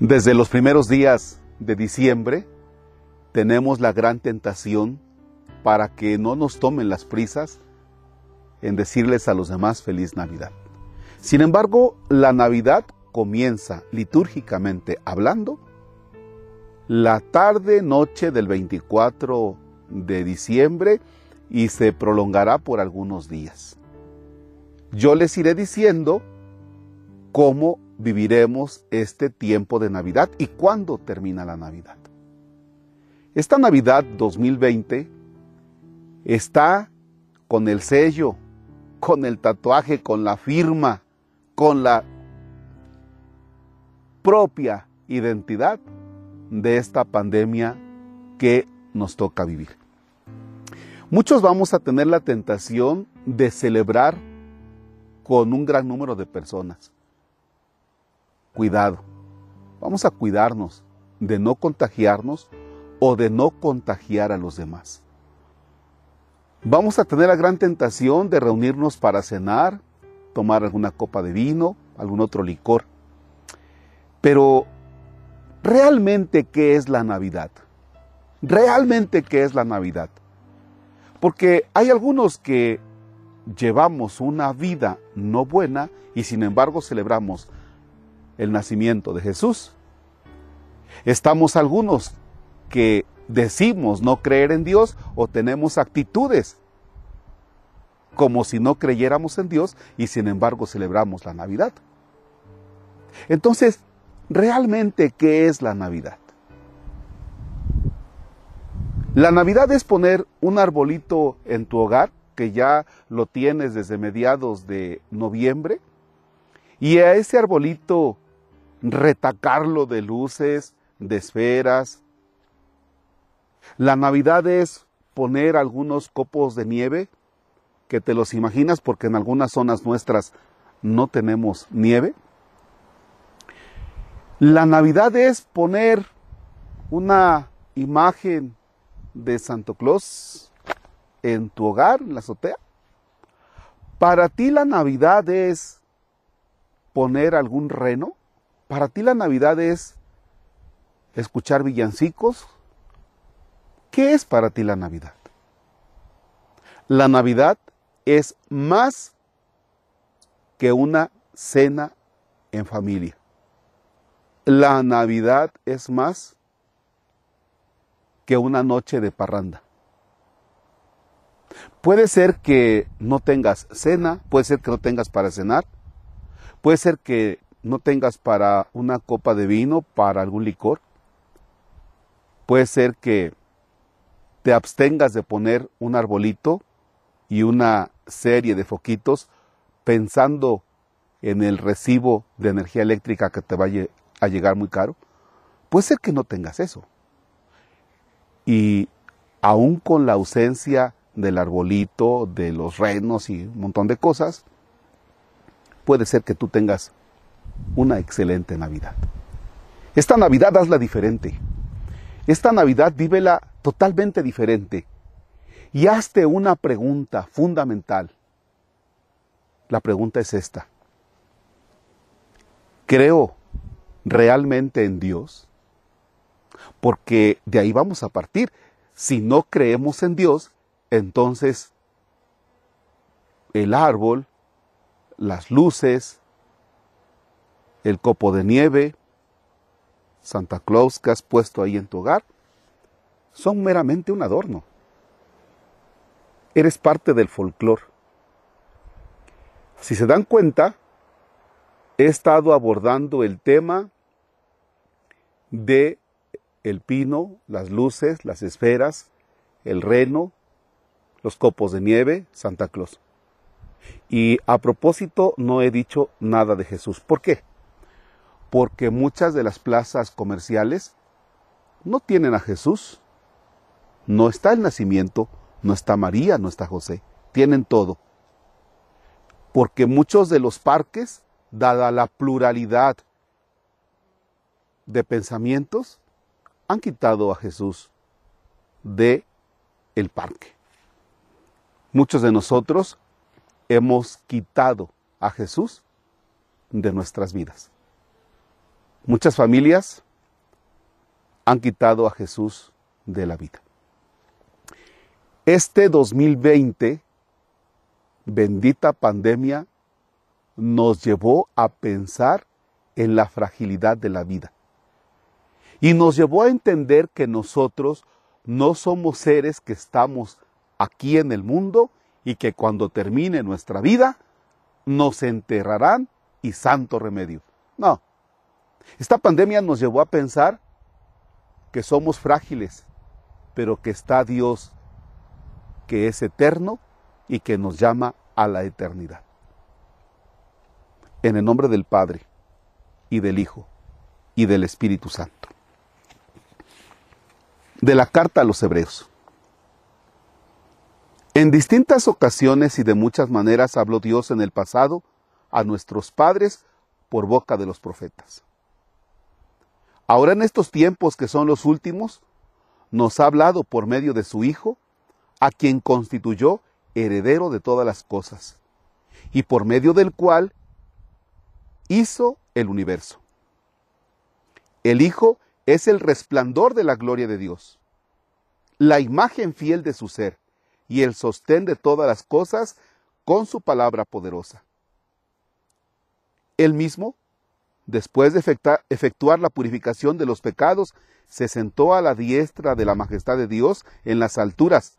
Desde los primeros días de diciembre tenemos la gran tentación para que no nos tomen las prisas en decirles a los demás feliz Navidad. Sin embargo, la Navidad comienza litúrgicamente hablando la tarde noche del 24 de diciembre y se prolongará por algunos días. Yo les iré diciendo cómo viviremos este tiempo de Navidad y cuándo termina la Navidad. Esta Navidad 2020 está con el sello, con el tatuaje, con la firma, con la propia identidad de esta pandemia que nos toca vivir. Muchos vamos a tener la tentación de celebrar con un gran número de personas. Cuidado, vamos a cuidarnos de no contagiarnos o de no contagiar a los demás. Vamos a tener la gran tentación de reunirnos para cenar, tomar alguna copa de vino, algún otro licor. Pero, ¿realmente qué es la Navidad? ¿Realmente qué es la Navidad? Porque hay algunos que llevamos una vida no buena y sin embargo celebramos el nacimiento de Jesús. Estamos algunos que decimos no creer en Dios o tenemos actitudes como si no creyéramos en Dios y sin embargo celebramos la Navidad. Entonces, ¿realmente qué es la Navidad? La Navidad es poner un arbolito en tu hogar, que ya lo tienes desde mediados de noviembre, y a ese arbolito retacarlo de luces, de esferas. La Navidad es poner algunos copos de nieve, que te los imaginas porque en algunas zonas nuestras no tenemos nieve. La Navidad es poner una imagen de Santo Claus en tu hogar, en la azotea. Para ti la Navidad es poner algún reno. Para ti la Navidad es escuchar villancicos. ¿Qué es para ti la Navidad? La Navidad es más que una cena en familia. La Navidad es más que una noche de parranda. Puede ser que no tengas cena, puede ser que no tengas para cenar, puede ser que no tengas para una copa de vino, para algún licor, puede ser que te abstengas de poner un arbolito y una serie de foquitos pensando en el recibo de energía eléctrica que te vaya a llegar muy caro. Puede ser que no tengas eso. Y aún con la ausencia del arbolito, de los renos y un montón de cosas, puede ser que tú tengas una excelente Navidad. Esta Navidad hazla diferente. Esta Navidad vívela totalmente diferente. Y hazte una pregunta fundamental. La pregunta es esta. ¿Creo realmente en Dios? porque de ahí vamos a partir. Si no creemos en Dios, entonces el árbol, las luces, el copo de nieve, Santa Claus que has puesto ahí en tu hogar, son meramente un adorno. Eres parte del folclore. Si se dan cuenta, he estado abordando el tema de el pino, las luces, las esferas, el reno, los copos de nieve, Santa Claus. Y a propósito, no he dicho nada de Jesús. ¿Por qué? Porque muchas de las plazas comerciales no tienen a Jesús. No está el nacimiento, no está María, no está José. Tienen todo. Porque muchos de los parques, dada la pluralidad de pensamientos, han quitado a Jesús de el parque. Muchos de nosotros hemos quitado a Jesús de nuestras vidas. Muchas familias han quitado a Jesús de la vida. Este 2020, bendita pandemia, nos llevó a pensar en la fragilidad de la vida. Y nos llevó a entender que nosotros no somos seres que estamos aquí en el mundo y que cuando termine nuestra vida nos enterrarán y santo remedio. No. Esta pandemia nos llevó a pensar que somos frágiles, pero que está Dios que es eterno y que nos llama a la eternidad. En el nombre del Padre, y del Hijo, y del Espíritu Santo. De la carta a los Hebreos. En distintas ocasiones y de muchas maneras habló Dios en el pasado a nuestros padres por boca de los profetas. Ahora en estos tiempos que son los últimos, nos ha hablado por medio de su Hijo, a quien constituyó heredero de todas las cosas, y por medio del cual hizo el universo. El Hijo es el resplandor de la gloria de Dios, la imagen fiel de su ser y el sostén de todas las cosas con su palabra poderosa. Él mismo, después de efectuar la purificación de los pecados, se sentó a la diestra de la majestad de Dios en las alturas,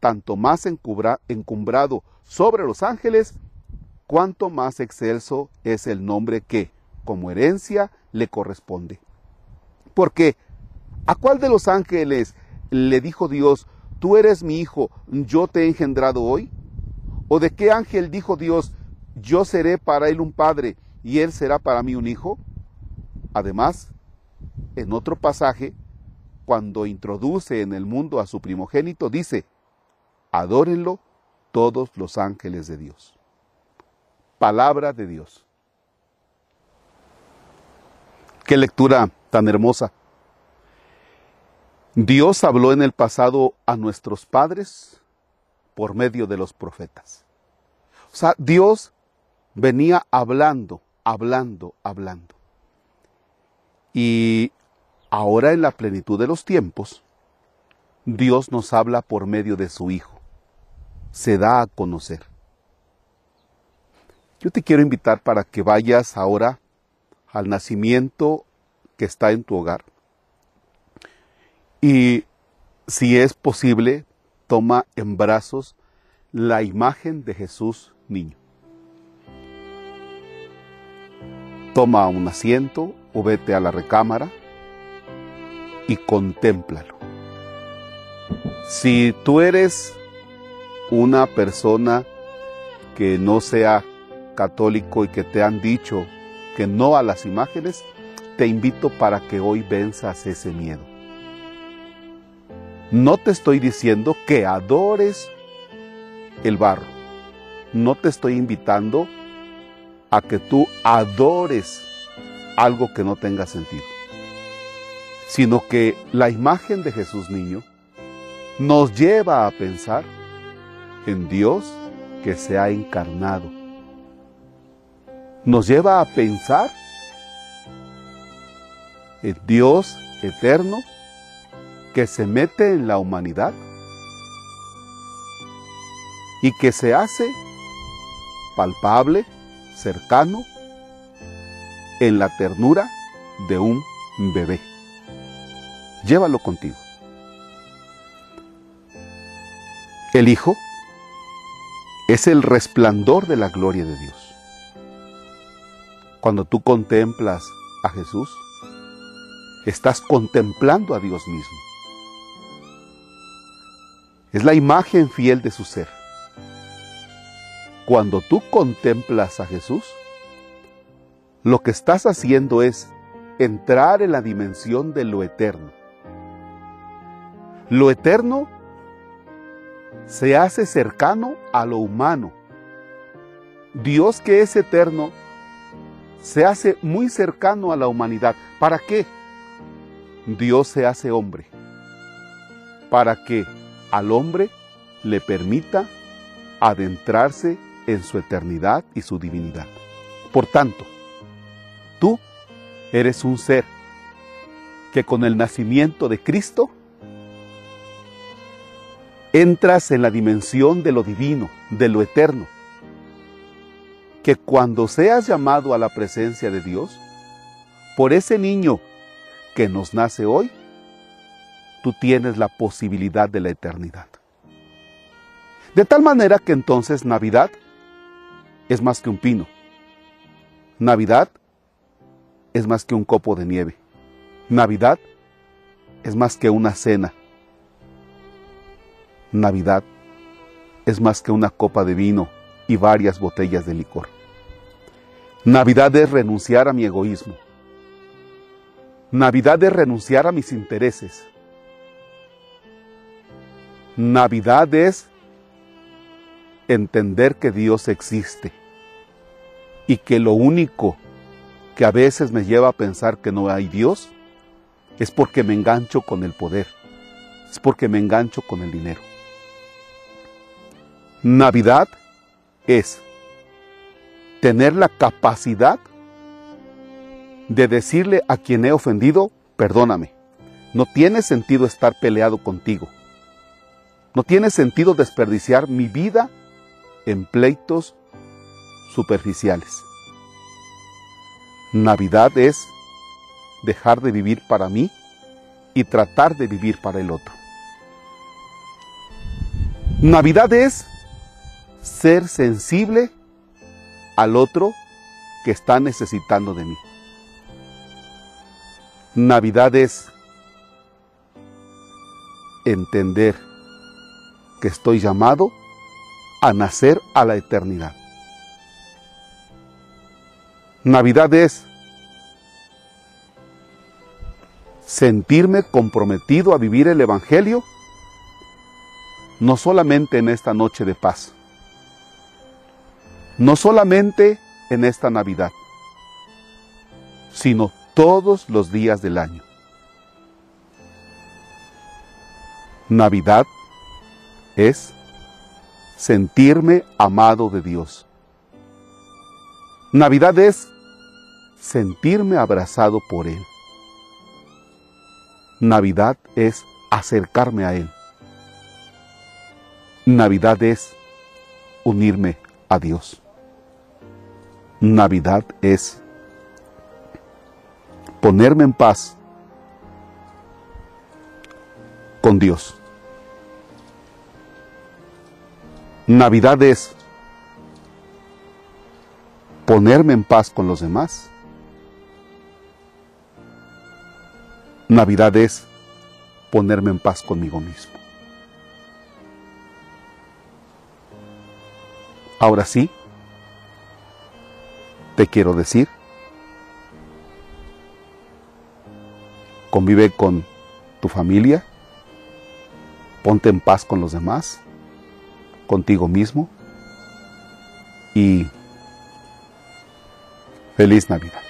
tanto más encumbrado sobre los ángeles, cuanto más excelso es el nombre que, como herencia, le corresponde. Porque, ¿a cuál de los ángeles le dijo Dios, tú eres mi hijo, yo te he engendrado hoy? ¿O de qué ángel dijo Dios, yo seré para él un padre y él será para mí un hijo? Además, en otro pasaje, cuando introduce en el mundo a su primogénito, dice, Adórenlo todos los ángeles de Dios. Palabra de Dios. Qué lectura tan hermosa. Dios habló en el pasado a nuestros padres por medio de los profetas. O sea, Dios venía hablando, hablando, hablando. Y ahora en la plenitud de los tiempos, Dios nos habla por medio de su Hijo se da a conocer. Yo te quiero invitar para que vayas ahora al nacimiento que está en tu hogar. Y si es posible, toma en brazos la imagen de Jesús niño. Toma un asiento o vete a la recámara y contémplalo. Si tú eres una persona que no sea católico y que te han dicho que no a las imágenes, te invito para que hoy venzas ese miedo. No te estoy diciendo que adores el barro. No te estoy invitando a que tú adores algo que no tenga sentido. Sino que la imagen de Jesús niño nos lleva a pensar en Dios que se ha encarnado. Nos lleva a pensar en Dios eterno que se mete en la humanidad y que se hace palpable, cercano, en la ternura de un bebé. Llévalo contigo. El Hijo es el resplandor de la gloria de Dios. Cuando tú contemplas a Jesús, estás contemplando a Dios mismo. Es la imagen fiel de su ser. Cuando tú contemplas a Jesús, lo que estás haciendo es entrar en la dimensión de lo eterno. Lo eterno se hace cercano a lo humano. Dios que es eterno se hace muy cercano a la humanidad. ¿Para qué? Dios se hace hombre. Para que al hombre le permita adentrarse en su eternidad y su divinidad. Por tanto, tú Eres un ser que con el nacimiento de Cristo entras en la dimensión de lo divino, de lo eterno. Que cuando seas llamado a la presencia de Dios, por ese niño que nos nace hoy, tú tienes la posibilidad de la eternidad. De tal manera que entonces Navidad es más que un pino. Navidad es más que un copo de nieve. Navidad es más que una cena. Navidad es más que una copa de vino y varias botellas de licor. Navidad es renunciar a mi egoísmo. Navidad es renunciar a mis intereses. Navidad es entender que Dios existe y que lo único que a veces me lleva a pensar que no hay Dios es porque me engancho con el poder, es porque me engancho con el dinero. Navidad es tener la capacidad de decirle a quien he ofendido, perdóname. No tiene sentido estar peleado contigo. No tiene sentido desperdiciar mi vida en pleitos superficiales. Navidad es dejar de vivir para mí y tratar de vivir para el otro. Navidad es ser sensible al otro que está necesitando de mí. Navidad es entender que estoy llamado a nacer a la eternidad. Navidad es sentirme comprometido a vivir el Evangelio, no solamente en esta noche de paz, no solamente en esta Navidad, sino todos los días del año. Navidad es sentirme amado de Dios. Navidad es sentirme abrazado por Él. Navidad es acercarme a Él. Navidad es unirme a Dios. Navidad es ponerme en paz con Dios. Navidad es ponerme en paz con los demás. Navidad es ponerme en paz conmigo mismo. Ahora sí, te quiero decir, convive con tu familia, ponte en paz con los demás, contigo mismo y feliz Navidad.